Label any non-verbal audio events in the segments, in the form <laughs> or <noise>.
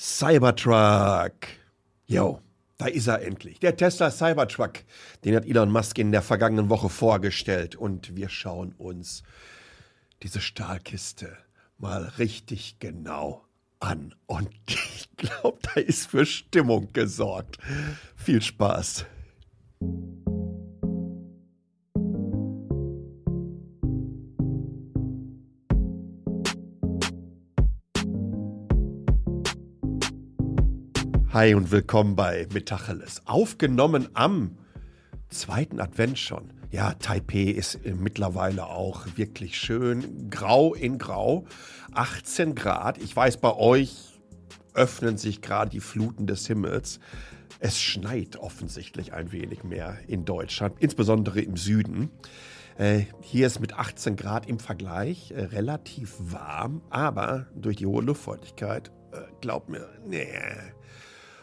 Cybertruck. Yo, da ist er endlich. Der Tesla Cybertruck. Den hat Elon Musk in der vergangenen Woche vorgestellt. Und wir schauen uns diese Stahlkiste mal richtig genau an. Und <laughs> ich glaube, da ist für Stimmung gesorgt. Viel Spaß. Hi und willkommen bei Metacheles. Aufgenommen am zweiten Advent schon. Ja, Taipei ist mittlerweile auch wirklich schön. Grau in Grau. 18 Grad. Ich weiß, bei euch öffnen sich gerade die Fluten des Himmels. Es schneit offensichtlich ein wenig mehr in Deutschland, insbesondere im Süden. Äh, hier ist mit 18 Grad im Vergleich äh, relativ warm, aber durch die hohe Luftfeuchtigkeit, äh, glaubt mir, nee,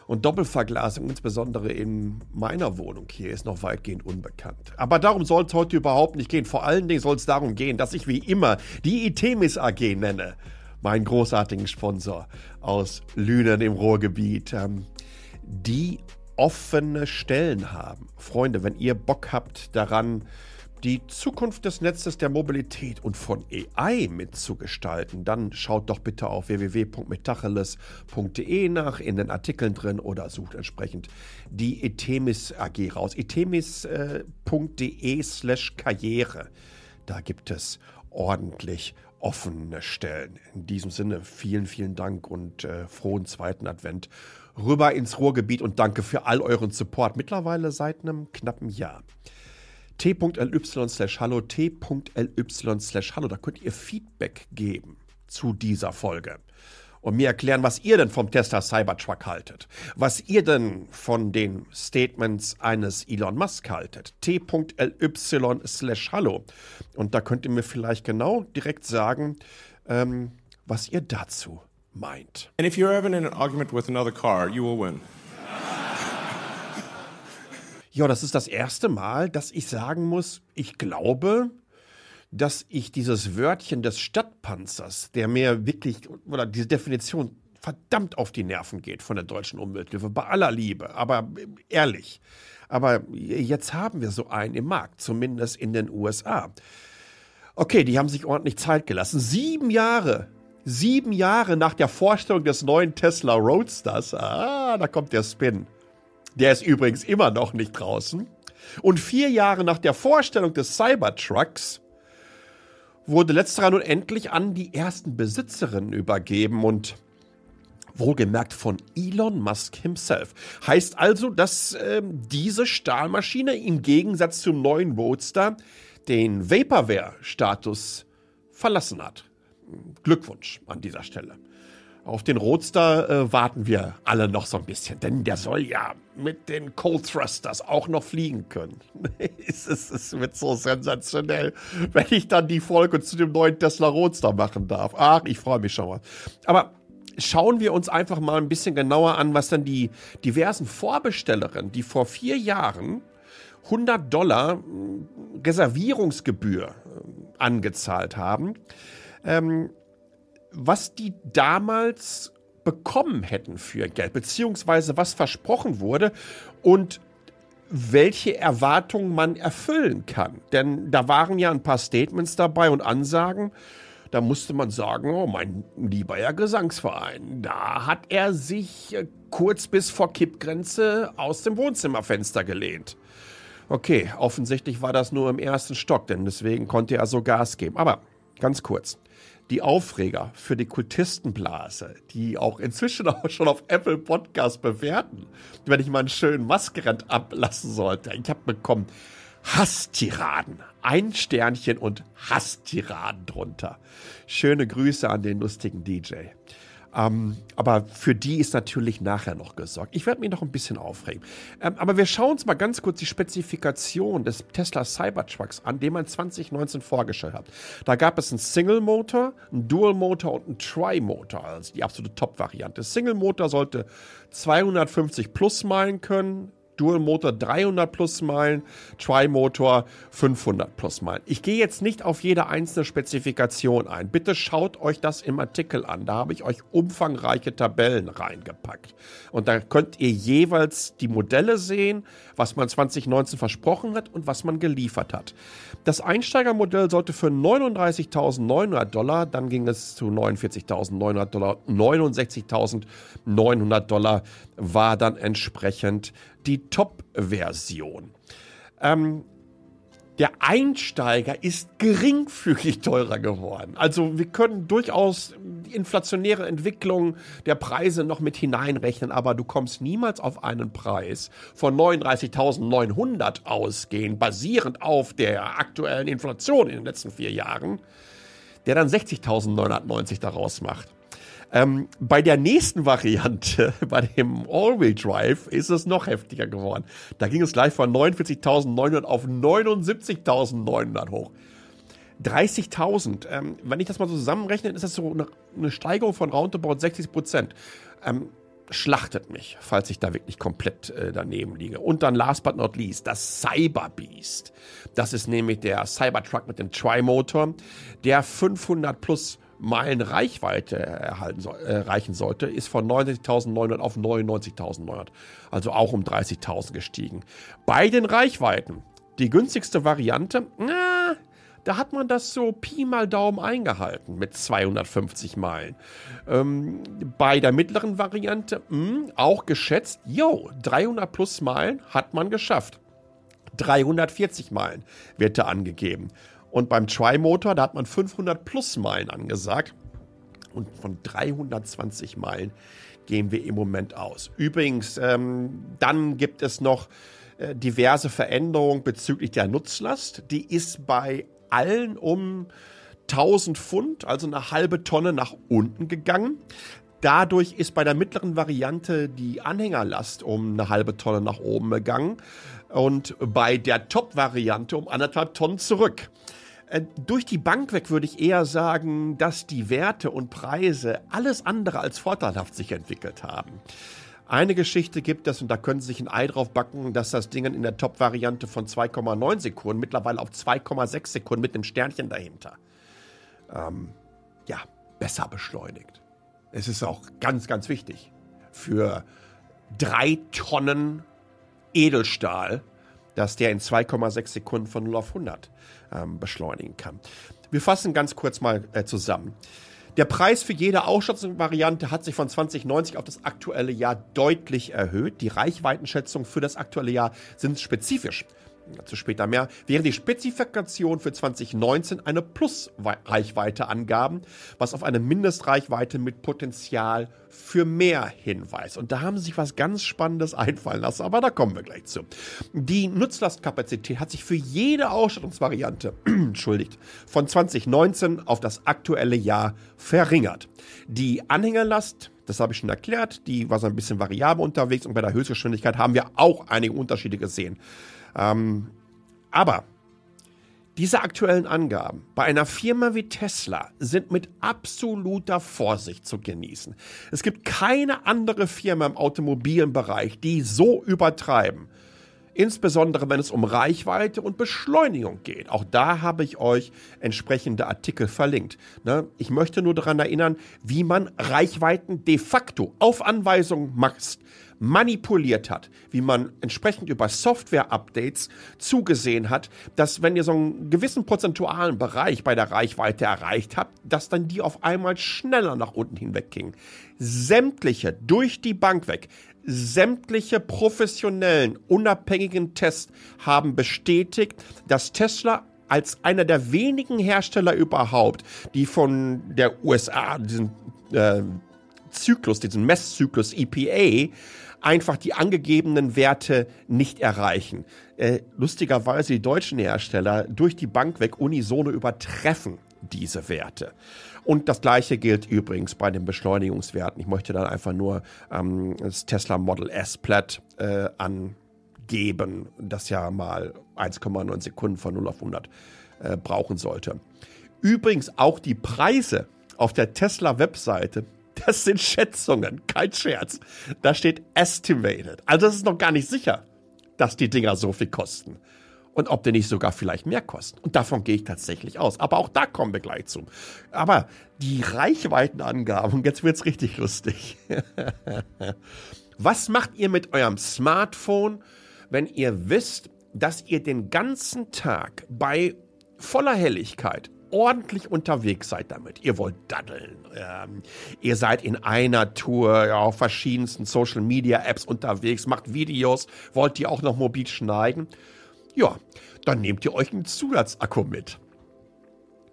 und Doppelverglasung, insbesondere in meiner Wohnung hier, ist noch weitgehend unbekannt. Aber darum soll es heute überhaupt nicht gehen. Vor allen Dingen soll es darum gehen, dass ich wie immer die Itemis AG nenne. Meinen großartigen Sponsor aus Lünen im Ruhrgebiet. Ähm, die offene Stellen haben. Freunde, wenn ihr Bock habt daran, die Zukunft des Netzes der Mobilität und von AI mitzugestalten, dann schaut doch bitte auf www.metacheles.de nach in den Artikeln drin oder sucht entsprechend die Etemis AG raus. etemis.de slash Karriere. Da gibt es ordentlich offene Stellen. In diesem Sinne vielen, vielen Dank und äh, frohen zweiten Advent rüber ins Ruhrgebiet und danke für all euren Support. Mittlerweile seit einem knappen Jahr t.ly slash hallo, t.ly slash hallo. Da könnt ihr Feedback geben zu dieser Folge und mir erklären, was ihr denn vom Tesla Cybertruck haltet. Was ihr denn von den Statements eines Elon Musk haltet. t.ly slash hallo. Und da könnt ihr mir vielleicht genau direkt sagen, ähm, was ihr dazu meint. And if you're in an argument with another car, you will win. Ja, das ist das erste Mal, dass ich sagen muss, ich glaube, dass ich dieses Wörtchen des Stadtpanzers, der mir wirklich, oder diese Definition verdammt auf die Nerven geht von der deutschen Umwelthilfe, bei aller Liebe, aber ehrlich. Aber jetzt haben wir so einen im Markt, zumindest in den USA. Okay, die haben sich ordentlich Zeit gelassen. Sieben Jahre, sieben Jahre nach der Vorstellung des neuen Tesla Roadsters. Ah, da kommt der Spin. Der ist übrigens immer noch nicht draußen. Und vier Jahre nach der Vorstellung des Cybertrucks wurde letzterer nun endlich an die ersten Besitzerinnen übergeben und wohlgemerkt von Elon Musk himself. Heißt also, dass äh, diese Stahlmaschine im Gegensatz zum neuen Roadster den Vaporware-Status verlassen hat. Glückwunsch an dieser Stelle. Auf den Roadster äh, warten wir alle noch so ein bisschen, denn der soll ja mit den Cold Thrusters auch noch fliegen können. <laughs> es, es, es wird so sensationell, wenn ich dann die Folge zu dem neuen Tesla Roadster machen darf. Ach, ich freue mich schon mal. Aber schauen wir uns einfach mal ein bisschen genauer an, was dann die diversen Vorbestellerinnen, die vor vier Jahren 100 Dollar hm, Reservierungsgebühr äh, angezahlt haben. Ähm, was die damals bekommen hätten für Geld, beziehungsweise was versprochen wurde und welche Erwartungen man erfüllen kann. Denn da waren ja ein paar Statements dabei und Ansagen, da musste man sagen, oh mein lieber Herr Gesangsverein, da hat er sich äh, kurz bis vor Kippgrenze aus dem Wohnzimmerfenster gelehnt. Okay, offensichtlich war das nur im ersten Stock, denn deswegen konnte er so Gas geben. Aber ganz kurz die Aufreger für die Kultistenblase, die auch inzwischen <laughs> auch schon auf Apple Podcast bewerten, wenn ich mal einen schönen Maskerand ablassen sollte. Ich habe bekommen Hasstiraden. Ein Sternchen und Hasstiraden drunter. Schöne Grüße an den lustigen DJ. Ähm, aber für die ist natürlich nachher noch gesorgt. Ich werde mich noch ein bisschen aufregen. Ähm, aber wir schauen uns mal ganz kurz die Spezifikation des Tesla Cybertrucks an, den man 2019 vorgestellt hat. Da gab es einen Single-Motor, einen Dual-Motor und einen Tri-Motor, also die absolute Top-Variante. Single-Motor sollte 250 plus Meilen können, Dual Motor 300 plus Meilen, Tri-Motor 500 plus Meilen. Ich gehe jetzt nicht auf jede einzelne Spezifikation ein. Bitte schaut euch das im Artikel an. Da habe ich euch umfangreiche Tabellen reingepackt. Und da könnt ihr jeweils die Modelle sehen, was man 2019 versprochen hat und was man geliefert hat. Das Einsteigermodell sollte für 39.900 Dollar, dann ging es zu 49.900 Dollar, 69.900 Dollar war dann entsprechend die Top-Version. Ähm, der Einsteiger ist geringfügig teurer geworden. Also wir können durchaus die inflationäre Entwicklung der Preise noch mit hineinrechnen, aber du kommst niemals auf einen Preis von 39.900 ausgehen, basierend auf der aktuellen Inflation in den letzten vier Jahren, der dann 60.990 daraus macht. Ähm, bei der nächsten Variante, <laughs> bei dem All-Wheel Drive, ist es noch heftiger geworden. Da ging es gleich von 49.900 auf 79.900 hoch. 30.000. Ähm, wenn ich das mal so zusammenrechne, ist das so eine, eine Steigerung von roundabout 60 Prozent. Ähm, schlachtet mich, falls ich da wirklich komplett äh, daneben liege. Und dann last but not least, das Cyber Beast. Das ist nämlich der Cybertruck mit dem Tri-Motor, der 500 plus Meilen Reichweite erhalten äh, reichen sollte, ist von 90.900 auf 99.900, also auch um 30.000 gestiegen. Bei den Reichweiten, die günstigste Variante, na, da hat man das so Pi mal Daumen eingehalten mit 250 Meilen. Ähm, bei der mittleren Variante mh, hm, auch geschätzt, jo, 300 plus Meilen hat man geschafft. 340 Meilen wird da angegeben. Und beim Tri-Motor, da hat man 500 plus Meilen angesagt. Und von 320 Meilen gehen wir im Moment aus. Übrigens, ähm, dann gibt es noch äh, diverse Veränderungen bezüglich der Nutzlast. Die ist bei allen um 1000 Pfund, also eine halbe Tonne nach unten gegangen. Dadurch ist bei der mittleren Variante die Anhängerlast um eine halbe Tonne nach oben gegangen und bei der Top-Variante um anderthalb Tonnen zurück. Äh, durch die Bank weg würde ich eher sagen, dass die Werte und Preise alles andere als vorteilhaft sich entwickelt haben. Eine Geschichte gibt es, und da können Sie sich ein Ei drauf backen, dass das Ding in der Top-Variante von 2,9 Sekunden mittlerweile auf 2,6 Sekunden mit einem Sternchen dahinter, ähm, ja, besser beschleunigt. Es ist auch ganz, ganz wichtig für drei Tonnen Edelstahl, dass der in 2,6 Sekunden von 0 auf 100 ähm, beschleunigen kann. Wir fassen ganz kurz mal äh, zusammen. Der Preis für jede Ausstattungsvariante hat sich von 2090 auf das aktuelle Jahr deutlich erhöht. Die Reichweitenschätzungen für das aktuelle Jahr sind spezifisch dazu später mehr, während die Spezifikation für 2019 eine Plus-Reichweite angaben, was auf eine Mindestreichweite mit Potenzial für mehr hinweist. Und da haben sie sich was ganz Spannendes einfallen lassen, aber da kommen wir gleich zu. Die Nutzlastkapazität hat sich für jede Ausstattungsvariante, <clears throat> entschuldigt, von 2019 auf das aktuelle Jahr verringert. Die Anhängerlast das habe ich schon erklärt. Die war so ein bisschen variabel unterwegs und bei der Höchstgeschwindigkeit haben wir auch einige Unterschiede gesehen. Ähm, aber diese aktuellen Angaben bei einer Firma wie Tesla sind mit absoluter Vorsicht zu genießen. Es gibt keine andere Firma im automobilen Bereich, die so übertreiben. Insbesondere wenn es um Reichweite und Beschleunigung geht. Auch da habe ich euch entsprechende Artikel verlinkt. Ne? Ich möchte nur daran erinnern, wie man Reichweiten de facto auf Anweisung macht manipuliert hat, wie man entsprechend über Software-Updates zugesehen hat, dass wenn ihr so einen gewissen prozentualen Bereich bei der Reichweite erreicht habt, dass dann die auf einmal schneller nach unten hinweg gingen. Sämtliche durch die Bank weg, sämtliche professionellen, unabhängigen Tests haben bestätigt, dass Tesla als einer der wenigen Hersteller überhaupt, die von der USA diesen äh, Zyklus, diesen Messzyklus EPA, einfach die angegebenen Werte nicht erreichen. Äh, lustigerweise die deutschen Hersteller durch die Bank weg unisono übertreffen diese Werte. Und das gleiche gilt übrigens bei den Beschleunigungswerten. Ich möchte dann einfach nur ähm, das Tesla Model S Platt äh, angeben, das ja mal 1,9 Sekunden von 0 auf 100 äh, brauchen sollte. Übrigens auch die Preise auf der Tesla-Webseite das sind Schätzungen, kein Scherz. Da steht estimated. Also das ist noch gar nicht sicher. dass die Dinger so viel kosten. Und ob die nicht sogar vielleicht mehr kosten. Und davon gehe ich tatsächlich aus. Aber auch da kommen wir gleich zu. Aber die Reichweitenangaben, jetzt wird es richtig lustig. <laughs> Was macht ihr mit eurem Smartphone, wenn ihr wisst, dass ihr den ganzen Tag bei voller Helligkeit ordentlich unterwegs seid damit. Ihr wollt daddeln. Ähm, ihr seid in einer Tour ja, auf verschiedensten Social Media Apps unterwegs, macht Videos, wollt ihr auch noch mobil schneiden. Ja, dann nehmt ihr euch einen Zusatzakku mit.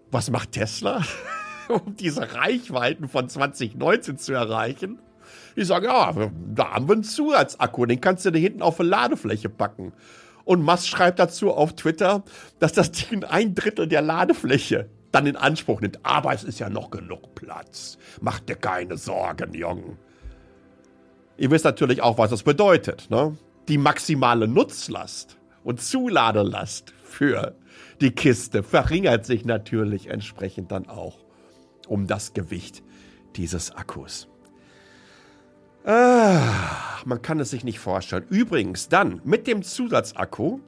Was macht Tesla, <laughs> um diese Reichweiten von 2019 zu erreichen? Die sagen, ja, da haben wir einen Zusatzakku, den kannst du da hinten auf eine Ladefläche packen. Und Musk schreibt dazu auf Twitter, dass das Ding ein Drittel der Ladefläche dann in Anspruch nimmt. Aber es ist ja noch genug Platz. Macht dir keine Sorgen, Jungen. Ihr wisst natürlich auch, was das bedeutet. Ne? Die maximale Nutzlast und Zuladelast für die Kiste verringert sich natürlich entsprechend dann auch um das Gewicht dieses Akkus. Ah, man kann es sich nicht vorstellen. Übrigens, dann mit dem Zusatzakku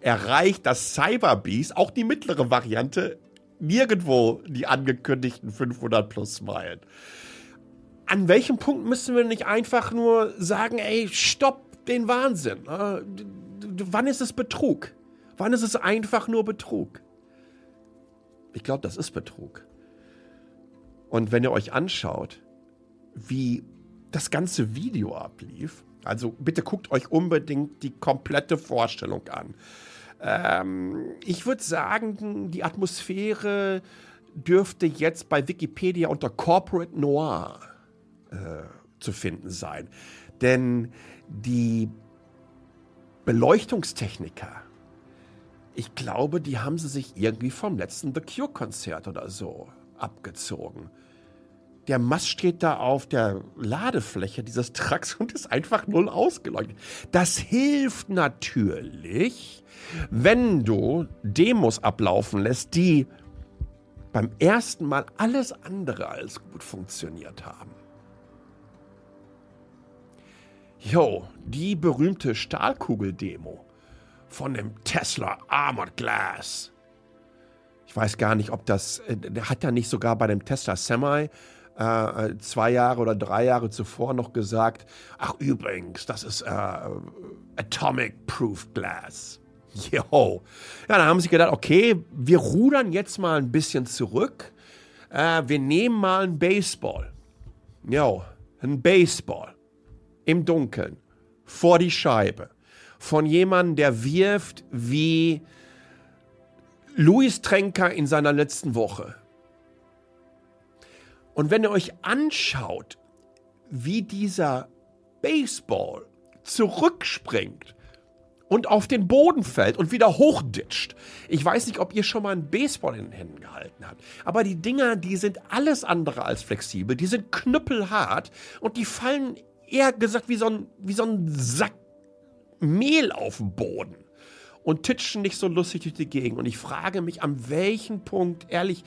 erreicht das Cyberbeast, auch die mittlere Variante, nirgendwo die angekündigten 500 plus Meilen. An welchem Punkt müssen wir nicht einfach nur sagen, ey, stopp den Wahnsinn? Äh, wann ist es Betrug? Wann ist es einfach nur Betrug? Ich glaube, das ist Betrug. Und wenn ihr euch anschaut, wie das ganze Video ablief. Also bitte guckt euch unbedingt die komplette Vorstellung an. Ähm, ich würde sagen, die Atmosphäre dürfte jetzt bei Wikipedia unter Corporate Noir äh, zu finden sein. Denn die Beleuchtungstechniker, ich glaube, die haben sie sich irgendwie vom letzten The Cure-Konzert oder so abgezogen der Mast steht da auf der Ladefläche dieses Trucks und ist einfach null ausgeleuchtet. Das hilft natürlich, wenn du Demos ablaufen lässt, die beim ersten Mal alles andere als gut funktioniert haben. Jo, die berühmte Stahlkugel-Demo von dem Tesla Armored Glass. Ich weiß gar nicht, ob das, äh, der hat ja nicht sogar bei dem Tesla Semi äh, zwei Jahre oder drei Jahre zuvor noch gesagt, ach übrigens, das ist äh, Atomic Proof Glass. Jo. Ja, dann haben sie gedacht, okay, wir rudern jetzt mal ein bisschen zurück. Äh, wir nehmen mal einen Baseball. Jo, ein Baseball. Im Dunkeln. Vor die Scheibe. Von jemandem, der wirft wie Louis Trenker in seiner letzten Woche. Und wenn ihr euch anschaut, wie dieser Baseball zurückspringt und auf den Boden fällt und wieder hochditscht. Ich weiß nicht, ob ihr schon mal einen Baseball in den Händen gehalten habt, aber die Dinger, die sind alles andere als flexibel, die sind knüppelhart und die fallen eher gesagt wie so ein, wie so ein Sack Mehl auf den Boden und titschen nicht so lustig durch die Gegend. Und ich frage mich, an welchem Punkt, ehrlich,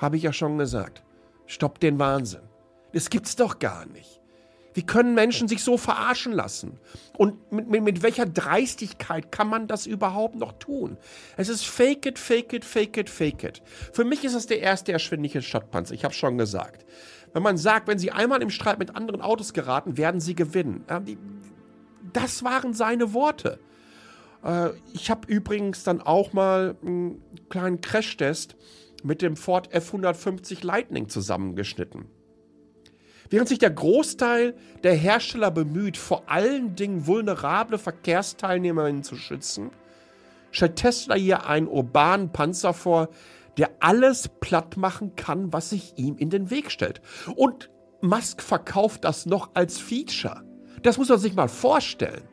habe ich ja schon gesagt. Stopp den Wahnsinn. Das gibt's doch gar nicht. Wie können Menschen sich so verarschen lassen? Und mit, mit, mit, welcher Dreistigkeit kann man das überhaupt noch tun? Es ist fake it, fake it, fake it, fake it. Für mich ist es der erste erschwindliche Stadtpanzer. Ich habe schon gesagt. Wenn man sagt, wenn sie einmal im Streit mit anderen Autos geraten, werden sie gewinnen. Das waren seine Worte. Äh, ich habe übrigens dann auch mal einen kleinen Crashtest mit dem Ford F150 Lightning zusammengeschnitten. Während sich der Großteil der Hersteller bemüht, vor allen Dingen vulnerable Verkehrsteilnehmerinnen zu schützen, stellt Tesla hier einen urbanen Panzer vor, der alles platt machen kann, was sich ihm in den Weg stellt. Und Musk verkauft das noch als Feature. Das muss man sich mal vorstellen.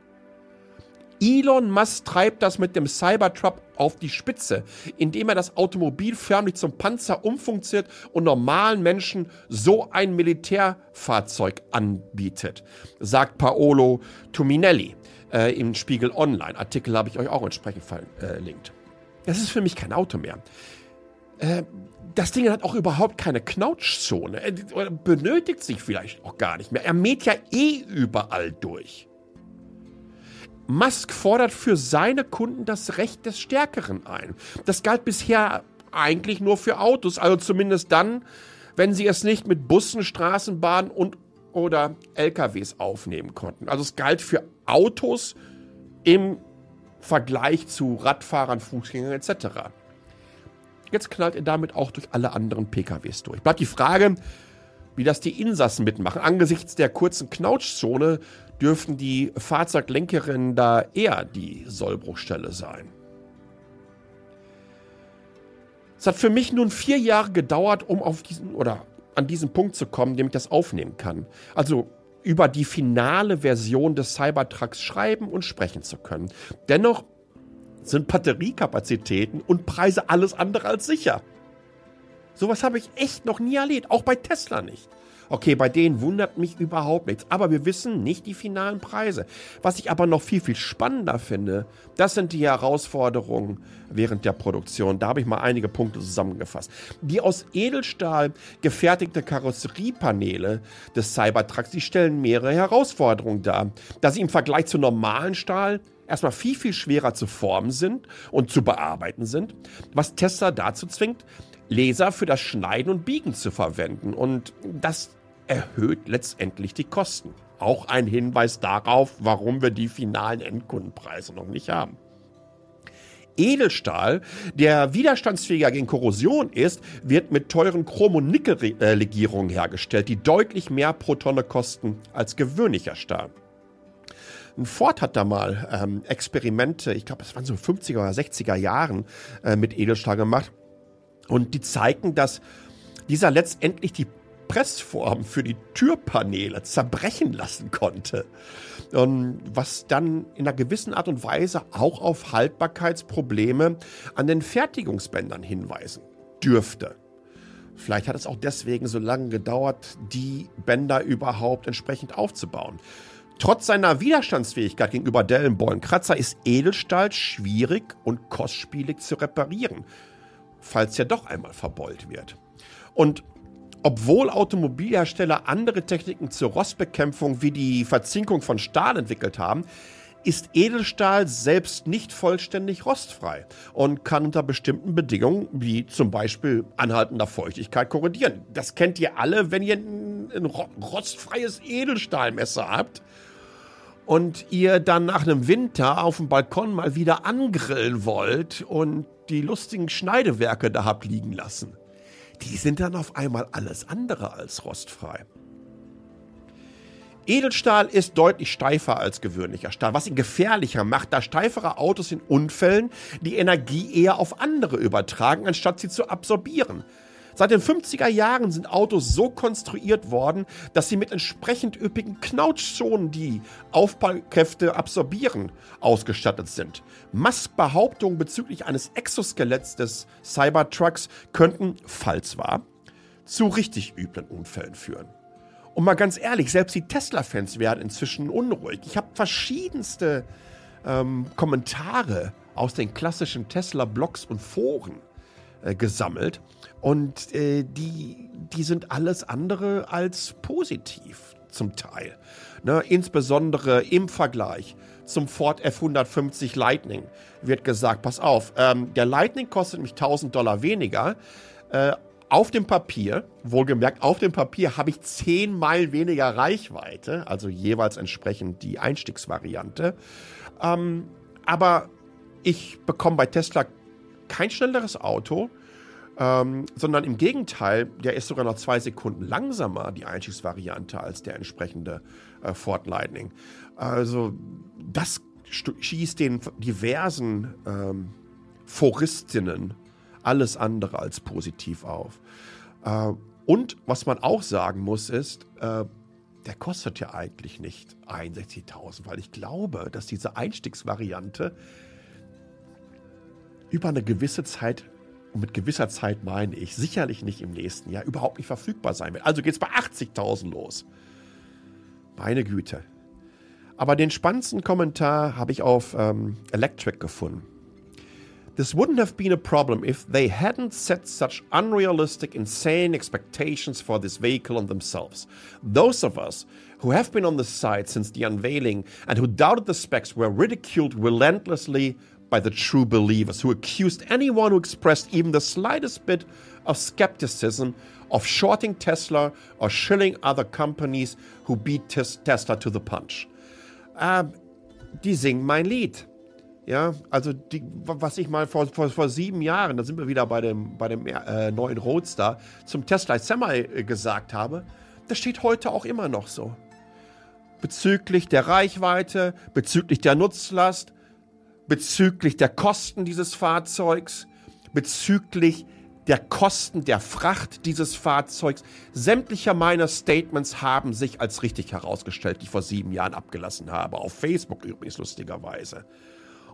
Elon Musk treibt das mit dem Cybertruck auf die Spitze, indem er das Automobil förmlich zum Panzer umfunktioniert und normalen Menschen so ein Militärfahrzeug anbietet, sagt Paolo Tuminelli äh, im Spiegel Online. Artikel habe ich euch auch entsprechend verlinkt. Das ist für mich kein Auto mehr. Äh, das Ding hat auch überhaupt keine Knautschzone. Benötigt sich vielleicht auch gar nicht mehr. Er mäht ja eh überall durch. Musk fordert für seine Kunden das Recht des Stärkeren ein. Das galt bisher eigentlich nur für Autos, also zumindest dann, wenn sie es nicht mit Bussen, Straßenbahnen und oder LKWs aufnehmen konnten. Also es galt für Autos im Vergleich zu Radfahrern, Fußgängern etc. Jetzt knallt er damit auch durch alle anderen PKWs durch. Bleibt die Frage, wie das die Insassen mitmachen. Angesichts der kurzen Knautschzone dürften die Fahrzeuglenkerinnen da eher die Sollbruchstelle sein. Es hat für mich nun vier Jahre gedauert, um auf diesen oder an diesen Punkt zu kommen, dem ich das aufnehmen kann. Also über die finale Version des Cybertrucks schreiben und sprechen zu können. Dennoch sind Batteriekapazitäten und Preise alles andere als sicher. Sowas habe ich echt noch nie erlebt, auch bei Tesla nicht. Okay, bei denen wundert mich überhaupt nichts, aber wir wissen nicht die finalen Preise. Was ich aber noch viel, viel spannender finde, das sind die Herausforderungen während der Produktion. Da habe ich mal einige Punkte zusammengefasst. Die aus Edelstahl gefertigte Karosseriepaneele des Cybertrucks, die stellen mehrere Herausforderungen dar, da sie im Vergleich zu normalen Stahl erstmal viel, viel schwerer zu formen sind und zu bearbeiten sind, was Tesla dazu zwingt, Laser für das Schneiden und Biegen zu verwenden. Und das erhöht letztendlich die Kosten. Auch ein Hinweis darauf, warum wir die finalen Endkundenpreise noch nicht haben. Edelstahl, der widerstandsfähiger gegen Korrosion ist, wird mit teuren Chrom- und Nickellegierungen hergestellt, die deutlich mehr pro Tonne kosten als gewöhnlicher Stahl. Ford hat da mal ähm, Experimente, ich glaube, es waren so 50er oder 60er Jahren, äh, mit Edelstahl gemacht. Und die zeigten, dass dieser letztendlich die Pressform für die Türpaneele zerbrechen lassen konnte. Und was dann in einer gewissen Art und Weise auch auf Haltbarkeitsprobleme an den Fertigungsbändern hinweisen dürfte. Vielleicht hat es auch deswegen so lange gedauert, die Bänder überhaupt entsprechend aufzubauen. Trotz seiner Widerstandsfähigkeit gegenüber Dellenbollenkratzer ist Edelstahl schwierig und kostspielig zu reparieren, falls er doch einmal verbeult wird. Und obwohl Automobilhersteller andere Techniken zur Rostbekämpfung wie die Verzinkung von Stahl entwickelt haben, ist Edelstahl selbst nicht vollständig rostfrei und kann unter bestimmten Bedingungen, wie zum Beispiel anhaltender Feuchtigkeit, korrodieren. Das kennt ihr alle, wenn ihr ein, rostfreies Edelstahlmesser habt und ihr dann nach einem Winter auf dem Balkon mal wieder angrillen wollt und die lustigen Schneidewerke da habt liegen lassen die sind dann auf einmal alles andere als rostfrei. Edelstahl ist deutlich steifer als gewöhnlicher Stahl, was ihn gefährlicher macht, da steifere Autos in Unfällen die Energie eher auf andere übertragen, anstatt sie zu absorbieren. Seit den 50er Jahren sind Autos so konstruiert worden, dass sie mit entsprechend üppigen Knautschzonen, die Aufprallkräfte absorbieren, ausgestattet sind. Musks Behauptungen bezüglich eines Exoskeletts des Cybertrucks könnten, falls wahr, zu richtig üblen Unfällen führen. Und mal ganz ehrlich, selbst die Tesla-Fans werden inzwischen unruhig. Ich habe verschiedenste ähm, Kommentare aus den klassischen Tesla-Blogs und Foren äh, gesammelt. Und äh, die, die sind alles andere als positiv zum Teil. Ne? Insbesondere im Vergleich zum Ford F150 Lightning wird gesagt, pass auf, ähm, der Lightning kostet mich 1000 Dollar weniger. Äh, auf dem Papier, wohlgemerkt, auf dem Papier habe ich 10 Meilen weniger Reichweite, also jeweils entsprechend die Einstiegsvariante. Ähm, aber ich bekomme bei Tesla kein schnelleres Auto, ähm, sondern im Gegenteil, der ist sogar noch zwei Sekunden langsamer, die Einstiegsvariante, als der entsprechende äh, Ford Lightning. Also das schießt den diversen ähm, Foristinnen alles andere als positiv auf. Äh, und was man auch sagen muss, ist, äh, der kostet ja eigentlich nicht 61.000, weil ich glaube, dass diese Einstiegsvariante über eine gewisse Zeit, und mit gewisser Zeit meine ich, sicherlich nicht im nächsten Jahr, überhaupt nicht verfügbar sein wird. Also geht es bei 80.000 los. Meine Güte. Aber den spannendsten Kommentar habe ich auf ähm, Electric gefunden. This wouldn't have been a problem if they hadn't set such unrealistic, insane expectations for this vehicle on themselves. Those of us who have been on the side since the unveiling and who doubted the specs were ridiculed relentlessly by the true believers, who accused anyone who expressed even the slightest bit of skepticism of shorting Tesla or shilling other companies who beat Tesla to the punch. Ähm, die singen mein Lied. Ja, also die, was ich mal vor, vor, vor sieben Jahren, da sind wir wieder bei dem, bei dem äh, neuen Roadster, zum Tesla Semi äh, gesagt habe, das steht heute auch immer noch so. Bezüglich der Reichweite, bezüglich der Nutzlast, bezüglich der Kosten dieses Fahrzeugs, bezüglich der Kosten der Fracht dieses Fahrzeugs. Sämtlicher meiner Statements haben sich als richtig herausgestellt, die ich vor sieben Jahren abgelassen habe. Auf Facebook übrigens lustigerweise.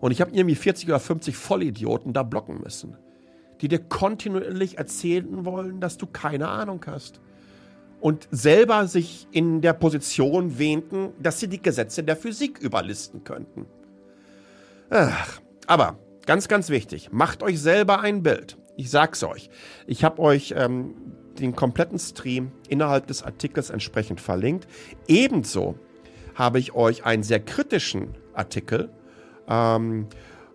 Und ich habe irgendwie 40 oder 50 Vollidioten da blocken müssen, die dir kontinuierlich erzählen wollen, dass du keine Ahnung hast. Und selber sich in der Position wähnten, dass sie die Gesetze der Physik überlisten könnten. Ach, aber ganz, ganz wichtig, macht euch selber ein Bild. Ich sag's euch. Ich habe euch ähm, den kompletten Stream innerhalb des Artikels entsprechend verlinkt. Ebenso habe ich euch einen sehr kritischen Artikel ähm,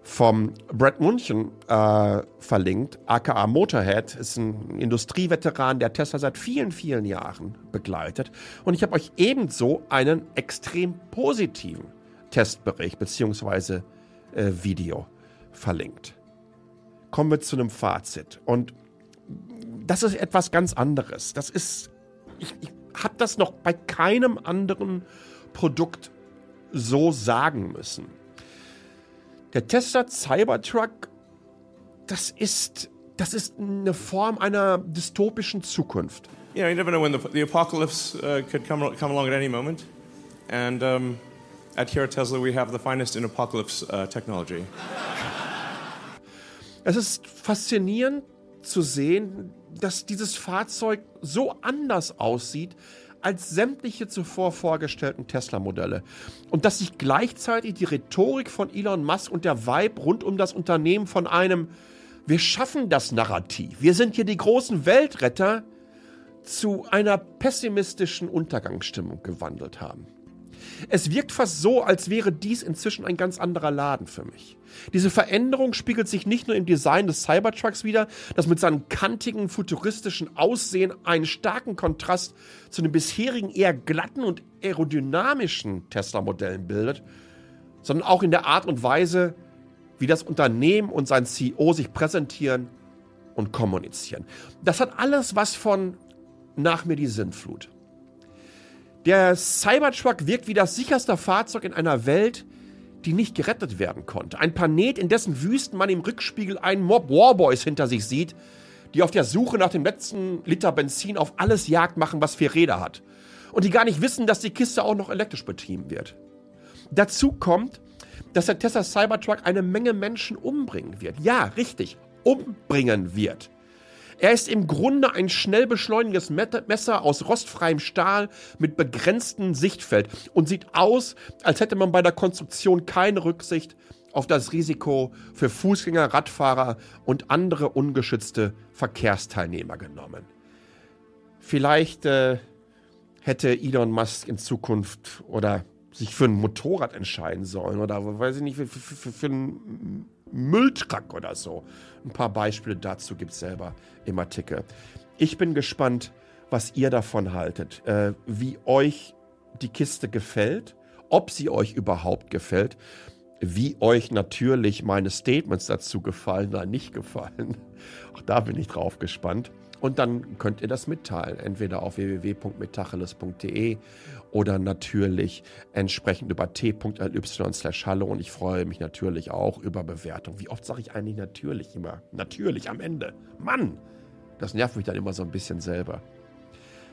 vom Brett Munchen äh, verlinkt. AKA Motorhead ist ein Industrieveteran, der Tesla seit vielen, vielen Jahren begleitet. Und ich habe euch ebenso einen extrem positiven Testbericht bzw. Äh, Video verlinkt. Kommen wir zu einem Fazit. Und das ist etwas ganz anderes. Das ist, ich, ich habe das noch bei keinem anderen Produkt so sagen müssen. Der Tesla Cybertruck, das ist, das ist eine Form einer dystopischen Zukunft. You you never know when the, the apocalypse uh, could come, come along at any moment. And um, at here at Tesla, we have the finest in apocalypse uh, technology. Es ist faszinierend zu sehen, dass dieses Fahrzeug so anders aussieht als sämtliche zuvor vorgestellten Tesla-Modelle. Und dass sich gleichzeitig die Rhetorik von Elon Musk und der Vibe rund um das Unternehmen von einem Wir schaffen das Narrativ, wir sind hier die großen Weltretter, zu einer pessimistischen Untergangsstimmung gewandelt haben. Es wirkt fast so, als wäre dies inzwischen ein ganz anderer Laden für mich. Diese Veränderung spiegelt sich nicht nur im Design des Cybertrucks wider, das mit seinem kantigen, futuristischen Aussehen einen starken Kontrast zu den bisherigen eher glatten und aerodynamischen Tesla-Modellen bildet, sondern auch in der Art und Weise, wie das Unternehmen und sein CEO sich präsentieren und kommunizieren. Das hat alles was von nach mir die Sinnflut. Der Cybertruck wirkt wie das sicherste Fahrzeug in einer Welt, die nicht gerettet werden konnte. Ein Planet, in dessen Wüsten man im Rückspiegel einen Mob Warboys hinter sich sieht, die auf der Suche nach dem letzten Liter Benzin auf alles Jagd machen, was vier Räder hat. Und die gar nicht wissen, dass die Kiste auch noch elektrisch betrieben wird. Dazu kommt, dass der Tesla Cybertruck eine Menge Menschen umbringen wird. Ja, richtig, umbringen wird. Er ist im Grunde ein schnell beschleunigendes Messer aus rostfreiem Stahl mit begrenztem Sichtfeld und sieht aus, als hätte man bei der Konstruktion keine Rücksicht auf das Risiko für Fußgänger, Radfahrer und andere ungeschützte Verkehrsteilnehmer genommen. Vielleicht äh, hätte Elon Musk in Zukunft oder sich für ein Motorrad entscheiden sollen oder weiß ich nicht, für, für, für, für einen Mülltruck oder so. Ein paar Beispiele dazu gibt es selber im Artikel. Ich bin gespannt, was ihr davon haltet, äh, wie euch die Kiste gefällt, ob sie euch überhaupt gefällt, wie euch natürlich meine Statements dazu gefallen oder nicht gefallen. Auch da bin ich drauf gespannt. Und dann könnt ihr das mitteilen, entweder auf www.metacheles.de oder natürlich entsprechend über t.ly slash hallo und ich freue mich natürlich auch über Bewertung. Wie oft sage ich eigentlich natürlich immer? Natürlich am Ende. Mann, das nervt mich dann immer so ein bisschen selber.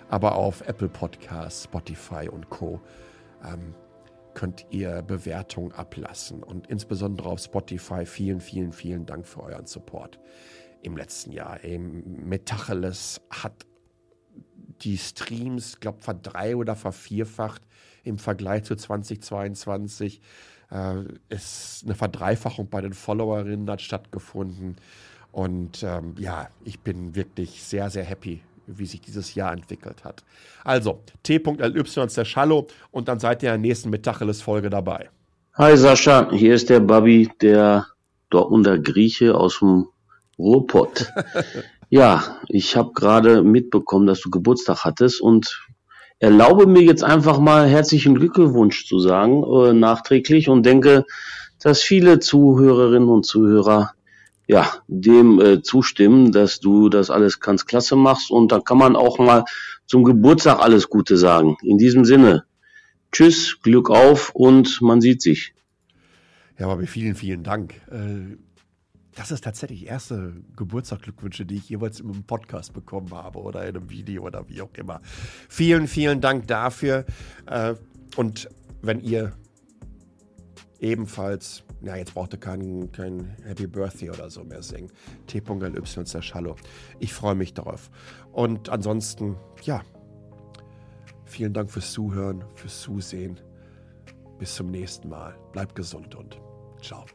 Aber auf Apple Podcasts, Spotify und Co. Ähm, könnt ihr Bewertungen ablassen und insbesondere auf Spotify vielen, vielen, vielen Dank für euren Support im letzten Jahr. Metacheles hat die Streams, glaube verdrei- oder vervierfacht im Vergleich zu 2022. Äh, es, eine Verdreifachung bei den Followerinnen hat stattgefunden. Und ähm, ja, ich bin wirklich sehr, sehr happy, wie sich dieses Jahr entwickelt hat. Also, T.ly ist der Schallo und dann seid ihr in der nächsten Metacheles-Folge dabei. Hi Sascha, hier ist der Babi, der Dortmunder Grieche aus dem Ruhrpott. ja, ich habe gerade mitbekommen, dass du Geburtstag hattest und erlaube mir jetzt einfach mal herzlichen Glückwunsch zu sagen, äh, nachträglich und denke, dass viele Zuhörerinnen und Zuhörer ja, dem äh, zustimmen, dass du das alles ganz klasse machst und da kann man auch mal zum Geburtstag alles Gute sagen. In diesem Sinne, tschüss, Glück auf und man sieht sich. Ja, aber vielen, vielen Dank. Äh, das ist tatsächlich erste Geburtstagsglückwünsche, die ich jeweils im Podcast bekommen habe oder in einem Video oder wie auch immer. Vielen, vielen Dank dafür. Äh, und wenn ihr ebenfalls, ja, jetzt braucht ihr kein, kein Happy Birthday oder so mehr singen. T.ly Schallo. Ich freue mich darauf. Und ansonsten, ja, vielen Dank fürs Zuhören, fürs Zusehen. Bis zum nächsten Mal. Bleibt gesund und ciao.